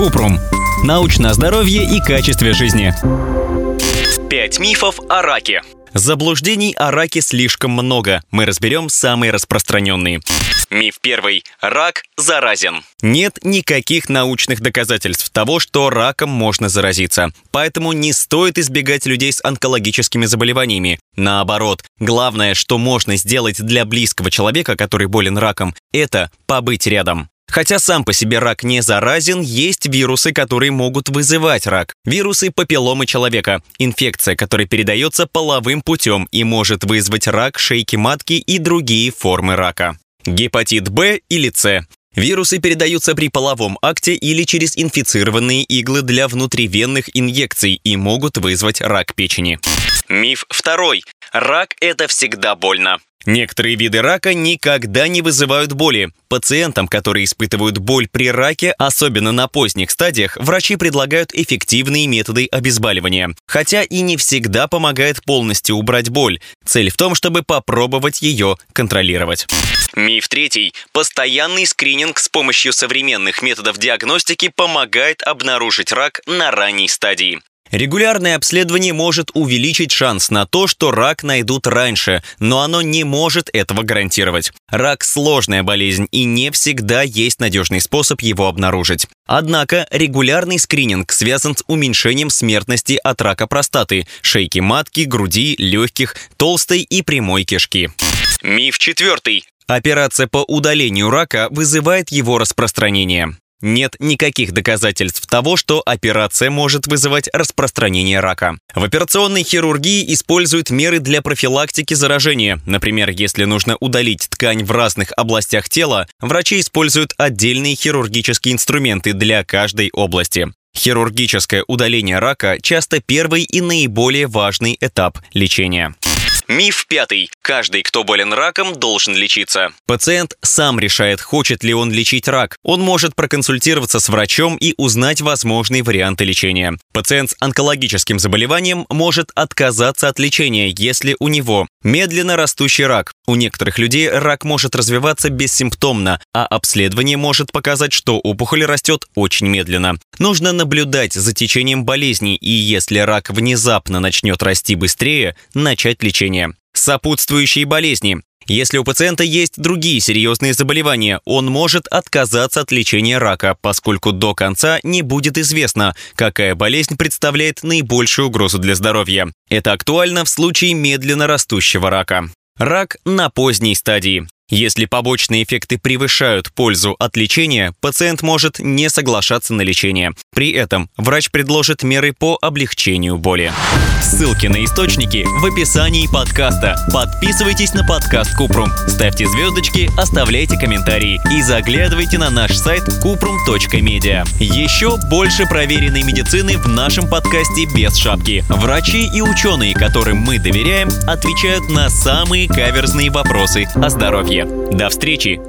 Купрум. Научное здоровье и качестве жизни. Пять мифов о раке. Заблуждений о раке слишком много. Мы разберем самые распространенные. Миф первый. Рак заразен. Нет никаких научных доказательств того, что раком можно заразиться. Поэтому не стоит избегать людей с онкологическими заболеваниями. Наоборот, главное, что можно сделать для близкого человека, который болен раком, это побыть рядом. Хотя сам по себе рак не заразен, есть вирусы, которые могут вызывать рак. Вирусы папилломы человека – инфекция, которая передается половым путем и может вызвать рак шейки матки и другие формы рака. Гепатит Б или С Вирусы передаются при половом акте или через инфицированные иглы для внутривенных инъекций и могут вызвать рак печени. Миф второй. Рак – это всегда больно. Некоторые виды рака никогда не вызывают боли. Пациентам, которые испытывают боль при раке, особенно на поздних стадиях, врачи предлагают эффективные методы обезболивания. Хотя и не всегда помогает полностью убрать боль. Цель в том, чтобы попробовать ее контролировать. Миф третий. Постоянный скрининг с помощью современных методов диагностики помогает обнаружить рак на ранней стадии. Регулярное обследование может увеличить шанс на то, что рак найдут раньше, но оно не может этого гарантировать. Рак – сложная болезнь, и не всегда есть надежный способ его обнаружить. Однако регулярный скрининг связан с уменьшением смертности от рака простаты, шейки матки, груди, легких, толстой и прямой кишки. Миф четвертый. Операция по удалению рака вызывает его распространение. Нет никаких доказательств того, что операция может вызывать распространение рака. В операционной хирургии используют меры для профилактики заражения. Например, если нужно удалить ткань в разных областях тела, врачи используют отдельные хирургические инструменты для каждой области. Хирургическое удаление рака часто первый и наиболее важный этап лечения. Миф пятый. Каждый, кто болен раком, должен лечиться. Пациент сам решает, хочет ли он лечить рак. Он может проконсультироваться с врачом и узнать возможные варианты лечения. Пациент с онкологическим заболеванием может отказаться от лечения, если у него медленно растущий рак. У некоторых людей рак может развиваться бессимптомно, а обследование может показать, что опухоль растет очень медленно. Нужно наблюдать за течением болезни и если рак внезапно начнет расти быстрее, начать лечение Сопутствующие болезни. Если у пациента есть другие серьезные заболевания, он может отказаться от лечения рака, поскольку до конца не будет известно, какая болезнь представляет наибольшую угрозу для здоровья. Это актуально в случае медленно растущего рака. Рак на поздней стадии. Если побочные эффекты превышают пользу от лечения, пациент может не соглашаться на лечение. При этом врач предложит меры по облегчению боли. Ссылки на источники в описании подкаста. Подписывайтесь на подкаст Купрум, ставьте звездочки, оставляйте комментарии и заглядывайте на наш сайт kuprum.media. Еще больше проверенной медицины в нашем подкасте без шапки. Врачи и ученые, которым мы доверяем, отвечают на самые каверзные вопросы о здоровье. До встречи